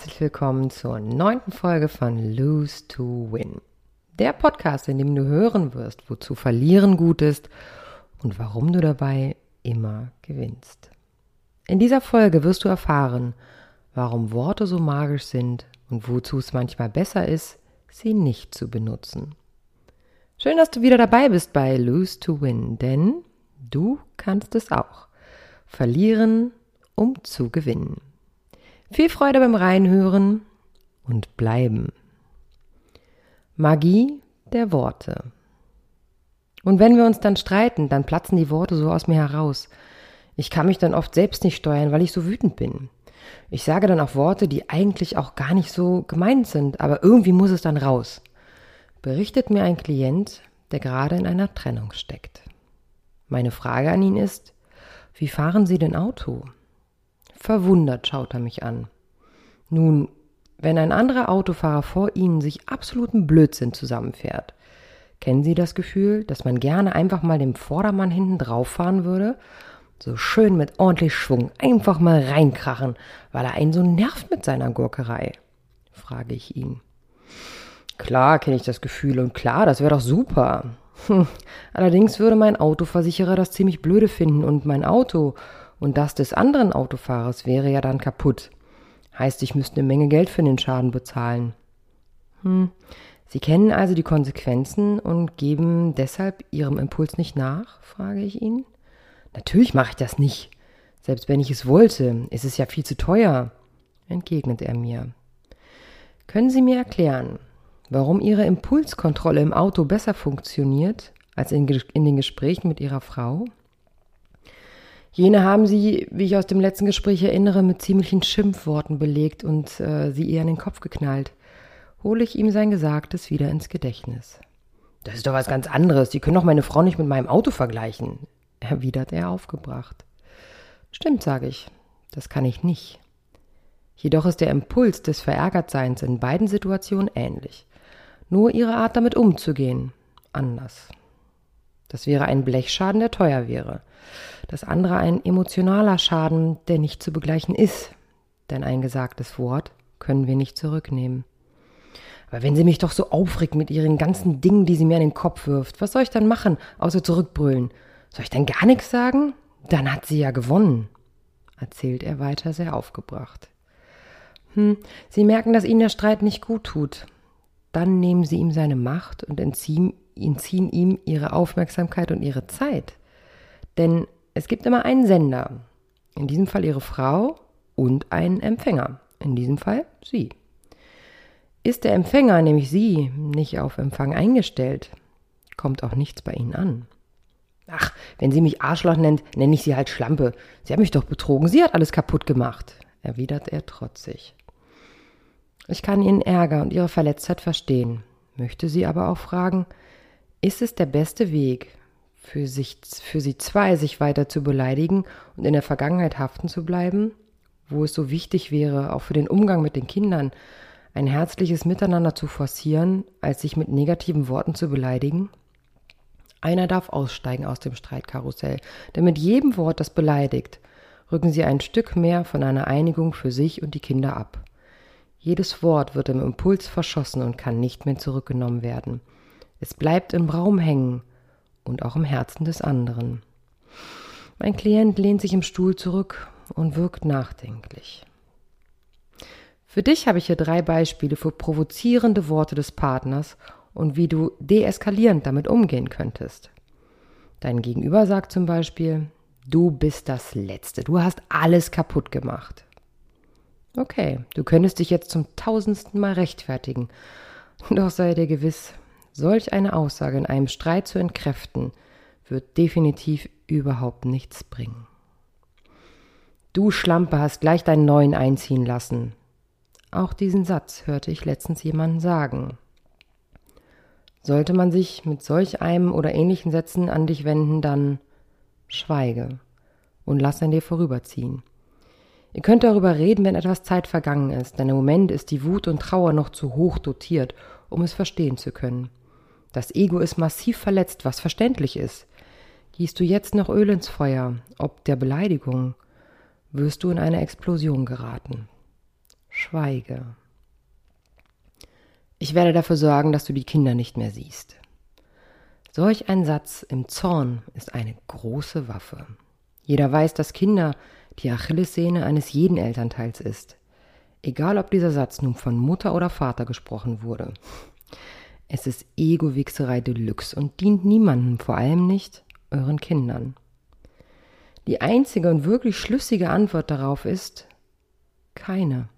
Herzlich willkommen zur neunten Folge von Lose to Win. Der Podcast, in dem du hören wirst, wozu Verlieren gut ist und warum du dabei immer gewinnst. In dieser Folge wirst du erfahren, warum Worte so magisch sind und wozu es manchmal besser ist, sie nicht zu benutzen. Schön, dass du wieder dabei bist bei Lose to Win, denn du kannst es auch. Verlieren, um zu gewinnen. Viel Freude beim Reinhören und bleiben. Magie der Worte. Und wenn wir uns dann streiten, dann platzen die Worte so aus mir heraus. Ich kann mich dann oft selbst nicht steuern, weil ich so wütend bin. Ich sage dann auch Worte, die eigentlich auch gar nicht so gemeint sind, aber irgendwie muss es dann raus. Berichtet mir ein Klient, der gerade in einer Trennung steckt. Meine Frage an ihn ist, wie fahren Sie denn Auto? Verwundert schaut er mich an. Nun, wenn ein anderer Autofahrer vor Ihnen sich absoluten Blödsinn zusammenfährt, kennen Sie das Gefühl, dass man gerne einfach mal dem Vordermann hinten drauf fahren würde? So schön mit ordentlich Schwung, einfach mal reinkrachen, weil er einen so nervt mit seiner Gurkerei? frage ich ihn. Klar kenne ich das Gefühl und klar, das wäre doch super. Hm. Allerdings würde mein Autoversicherer das ziemlich blöde finden und mein Auto und das des anderen Autofahrers wäre ja dann kaputt. Heißt, ich müsste eine Menge Geld für den Schaden bezahlen. Hm. Sie kennen also die Konsequenzen und geben deshalb Ihrem Impuls nicht nach? frage ich ihn. Natürlich mache ich das nicht. Selbst wenn ich es wollte, ist es ja viel zu teuer, entgegnet er mir. Können Sie mir erklären, warum Ihre Impulskontrolle im Auto besser funktioniert als in, in den Gesprächen mit Ihrer Frau? Jene haben sie, wie ich aus dem letzten Gespräch erinnere, mit ziemlichen Schimpfworten belegt und äh, sie ihr an den Kopf geknallt. Hole ich ihm sein Gesagtes wieder ins Gedächtnis. Das ist doch was ganz anderes. Sie können doch meine Frau nicht mit meinem Auto vergleichen, erwidert er aufgebracht. Stimmt, sage ich. Das kann ich nicht. Jedoch ist der Impuls des Verärgertseins in beiden Situationen ähnlich. Nur ihre Art damit umzugehen anders. Das wäre ein Blechschaden, der teuer wäre. Das andere ein emotionaler Schaden, der nicht zu begleichen ist. Denn ein gesagtes Wort können wir nicht zurücknehmen. Aber wenn sie mich doch so aufregt mit ihren ganzen Dingen, die sie mir in den Kopf wirft, was soll ich dann machen, außer zurückbrüllen? Soll ich dann gar nichts sagen? Dann hat sie ja gewonnen, erzählt er weiter sehr aufgebracht. Hm, Sie merken, dass Ihnen der Streit nicht gut tut. Dann nehmen Sie ihm seine Macht und entziehen entziehen ihm ihre Aufmerksamkeit und ihre Zeit. Denn es gibt immer einen Sender, in diesem Fall ihre Frau, und einen Empfänger, in diesem Fall sie. Ist der Empfänger, nämlich sie, nicht auf Empfang eingestellt, kommt auch nichts bei ihnen an. Ach, wenn sie mich Arschloch nennt, nenne ich sie halt Schlampe. Sie hat mich doch betrogen, sie hat alles kaputt gemacht, erwidert er trotzig. Ich kann ihren Ärger und ihre Verletztheit verstehen, möchte sie aber auch fragen, ist es der beste Weg, für, sich, für sie zwei sich weiter zu beleidigen und in der Vergangenheit haften zu bleiben, wo es so wichtig wäre, auch für den Umgang mit den Kindern, ein herzliches Miteinander zu forcieren, als sich mit negativen Worten zu beleidigen? Einer darf aussteigen aus dem Streitkarussell, denn mit jedem Wort, das beleidigt, rücken sie ein Stück mehr von einer Einigung für sich und die Kinder ab. Jedes Wort wird im Impuls verschossen und kann nicht mehr zurückgenommen werden. Es bleibt im Raum hängen und auch im Herzen des anderen. Mein Klient lehnt sich im Stuhl zurück und wirkt nachdenklich. Für dich habe ich hier drei Beispiele für provozierende Worte des Partners und wie du deeskalierend damit umgehen könntest. Dein Gegenüber sagt zum Beispiel, du bist das Letzte, du hast alles kaputt gemacht. Okay, du könntest dich jetzt zum tausendsten Mal rechtfertigen, doch sei dir gewiss, Solch eine Aussage in einem Streit zu entkräften, wird definitiv überhaupt nichts bringen. Du Schlampe hast gleich deinen neuen einziehen lassen. Auch diesen Satz hörte ich letztens jemanden sagen. Sollte man sich mit solch einem oder ähnlichen Sätzen an dich wenden, dann schweige und lass an dir vorüberziehen. Ihr könnt darüber reden, wenn etwas Zeit vergangen ist, denn im Moment ist die Wut und Trauer noch zu hoch dotiert, um es verstehen zu können. Das Ego ist massiv verletzt, was verständlich ist. Gießt du jetzt noch Öl ins Feuer, ob der Beleidigung, wirst du in eine Explosion geraten. schweige. Ich werde dafür sorgen, dass du die Kinder nicht mehr siehst. Solch ein Satz im Zorn ist eine große Waffe. Jeder weiß, dass Kinder die Achillessehne eines jeden Elternteils ist. Egal, ob dieser Satz nun von Mutter oder Vater gesprochen wurde. Es ist Ego-Wichserei Deluxe und dient niemandem, vor allem nicht euren Kindern. Die einzige und wirklich schlüssige Antwort darauf ist keine.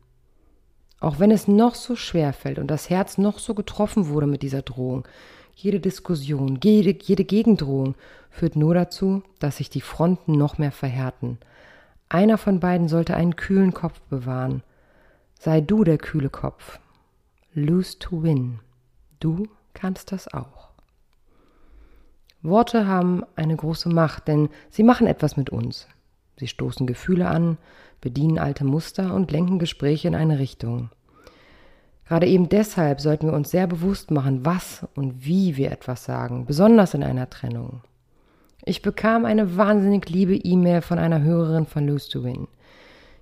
Auch wenn es noch so schwer fällt und das Herz noch so getroffen wurde mit dieser Drohung, jede Diskussion, jede, jede Gegendrohung führt nur dazu, dass sich die Fronten noch mehr verhärten. Einer von beiden sollte einen kühlen Kopf bewahren. Sei du der kühle Kopf. Lose to win. Du kannst das auch. Worte haben eine große Macht, denn sie machen etwas mit uns. Sie stoßen Gefühle an, bedienen alte Muster und lenken Gespräche in eine Richtung. Gerade eben deshalb sollten wir uns sehr bewusst machen, was und wie wir etwas sagen, besonders in einer Trennung. Ich bekam eine wahnsinnig liebe E-Mail von einer Hörerin von Lose to Win.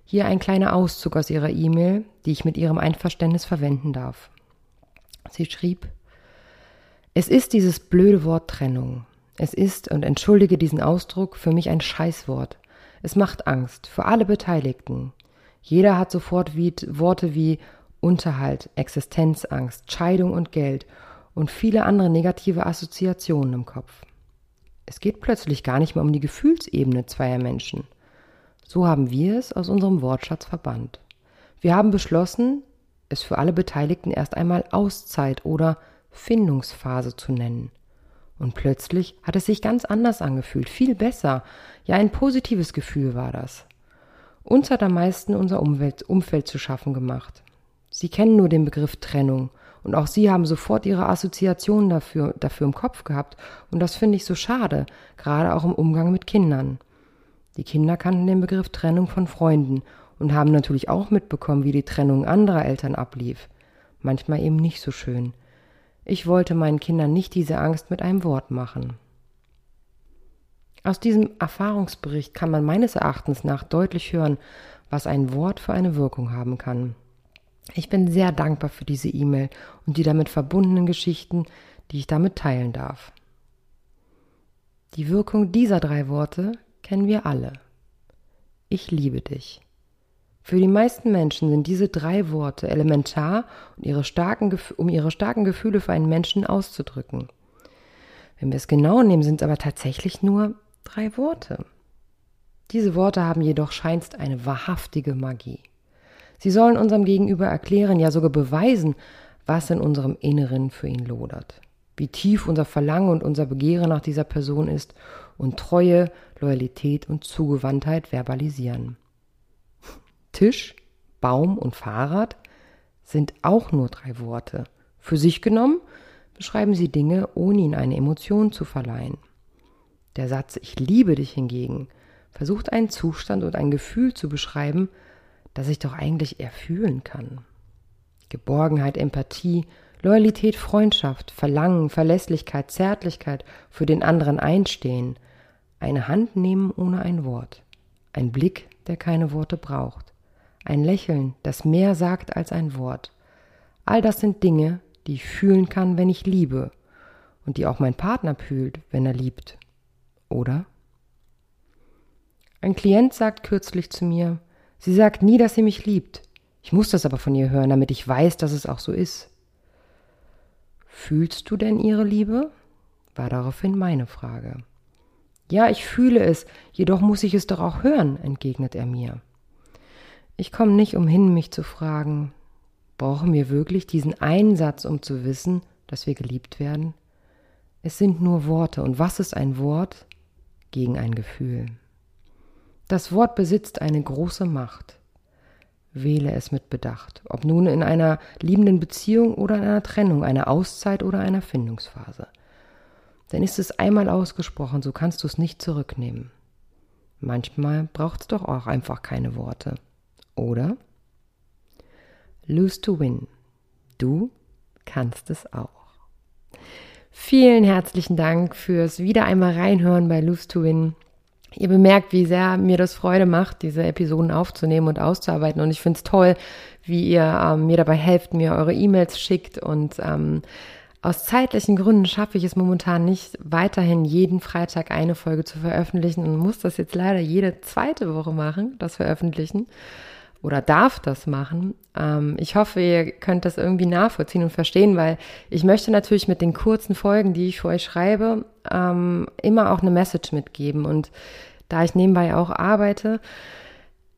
Hier ein kleiner Auszug aus ihrer E-Mail, die ich mit ihrem Einverständnis verwenden darf. Sie schrieb, es ist dieses blöde Wort Trennung. Es ist, und entschuldige diesen Ausdruck, für mich ein Scheißwort. Es macht Angst für alle Beteiligten. Jeder hat sofort wie, Worte wie Unterhalt, Existenzangst, Scheidung und Geld und viele andere negative Assoziationen im Kopf. Es geht plötzlich gar nicht mehr um die Gefühlsebene zweier Menschen. So haben wir es aus unserem Wortschatz verbannt. Wir haben beschlossen, es für alle Beteiligten erst einmal Auszeit oder Findungsphase zu nennen. Und plötzlich hat es sich ganz anders angefühlt, viel besser. Ja, ein positives Gefühl war das. Uns hat am meisten unser Umwelt, Umfeld zu schaffen gemacht. Sie kennen nur den Begriff Trennung und auch Sie haben sofort Ihre Assoziationen dafür, dafür im Kopf gehabt und das finde ich so schade, gerade auch im Umgang mit Kindern. Die Kinder kannten den Begriff Trennung von Freunden und haben natürlich auch mitbekommen, wie die Trennung anderer Eltern ablief. Manchmal eben nicht so schön. Ich wollte meinen Kindern nicht diese Angst mit einem Wort machen. Aus diesem Erfahrungsbericht kann man meines Erachtens nach deutlich hören, was ein Wort für eine Wirkung haben kann. Ich bin sehr dankbar für diese E-Mail und die damit verbundenen Geschichten, die ich damit teilen darf. Die Wirkung dieser drei Worte kennen wir alle. Ich liebe dich. Für die meisten Menschen sind diese drei Worte elementar, um ihre, starken, um ihre starken Gefühle für einen Menschen auszudrücken. Wenn wir es genau nehmen, sind es aber tatsächlich nur drei Worte. Diese Worte haben jedoch scheinst eine wahrhaftige Magie. Sie sollen unserem Gegenüber erklären, ja sogar beweisen, was in unserem Inneren für ihn lodert, wie tief unser Verlangen und unser Begehren nach dieser Person ist und Treue, Loyalität und Zugewandtheit verbalisieren. Tisch, Baum und Fahrrad sind auch nur drei Worte. Für sich genommen beschreiben sie Dinge, ohne ihnen eine Emotion zu verleihen. Der Satz Ich liebe dich hingegen versucht einen Zustand und ein Gefühl zu beschreiben, das ich doch eigentlich eher fühlen kann. Geborgenheit, Empathie, Loyalität, Freundschaft, Verlangen, Verlässlichkeit, Zärtlichkeit, für den anderen einstehen, eine Hand nehmen ohne ein Wort, ein Blick, der keine Worte braucht, ein Lächeln, das mehr sagt als ein Wort. All das sind Dinge, die ich fühlen kann, wenn ich liebe und die auch mein Partner fühlt, wenn er liebt. Oder? Ein Klient sagt kürzlich zu mir, sie sagt nie, dass sie mich liebt. Ich muss das aber von ihr hören, damit ich weiß, dass es auch so ist. Fühlst du denn ihre Liebe? war daraufhin meine Frage. Ja, ich fühle es, jedoch muss ich es doch auch hören, entgegnet er mir. Ich komme nicht umhin, mich zu fragen, brauchen wir wirklich diesen einen Satz, um zu wissen, dass wir geliebt werden? Es sind nur Worte, und was ist ein Wort gegen ein Gefühl? Das Wort besitzt eine große Macht. Wähle es mit Bedacht, ob nun in einer liebenden Beziehung oder in einer Trennung, einer Auszeit oder einer Findungsphase. Denn ist es einmal ausgesprochen, so kannst du es nicht zurücknehmen. Manchmal braucht es doch auch einfach keine Worte. Oder Lose to Win. Du kannst es auch. Vielen herzlichen Dank fürs wieder einmal reinhören bei Lose to Win. Ihr bemerkt, wie sehr mir das Freude macht, diese Episoden aufzunehmen und auszuarbeiten. Und ich finde es toll, wie ihr ähm, mir dabei helft, mir eure E-Mails schickt. Und ähm, aus zeitlichen Gründen schaffe ich es momentan nicht, weiterhin jeden Freitag eine Folge zu veröffentlichen und muss das jetzt leider jede zweite Woche machen, das Veröffentlichen oder darf das machen. Ähm, ich hoffe, ihr könnt das irgendwie nachvollziehen und verstehen, weil ich möchte natürlich mit den kurzen Folgen, die ich für euch schreibe, ähm, immer auch eine Message mitgeben. Und da ich nebenbei auch arbeite,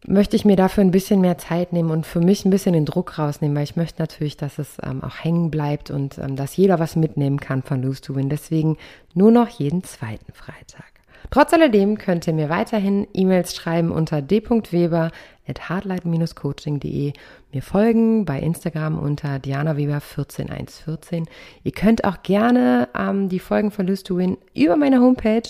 möchte ich mir dafür ein bisschen mehr Zeit nehmen und für mich ein bisschen den Druck rausnehmen, weil ich möchte natürlich, dass es ähm, auch hängen bleibt und ähm, dass jeder was mitnehmen kann von Lose to Win. Deswegen nur noch jeden zweiten Freitag. Trotz alledem könnt ihr mir weiterhin E-Mails schreiben unter d.weber at hardlight-coaching.de, mir folgen bei Instagram unter dianaweber14114. Ihr könnt auch gerne ähm, die Folgen von Lose to Win über meine Homepage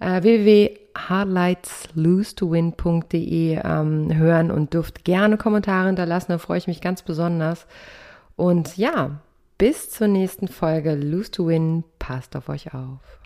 äh, www.hardlightslose-to-win.de ähm, hören und dürft gerne Kommentare hinterlassen, da freue ich mich ganz besonders. Und ja, bis zur nächsten Folge Lose to Win, passt auf euch auf.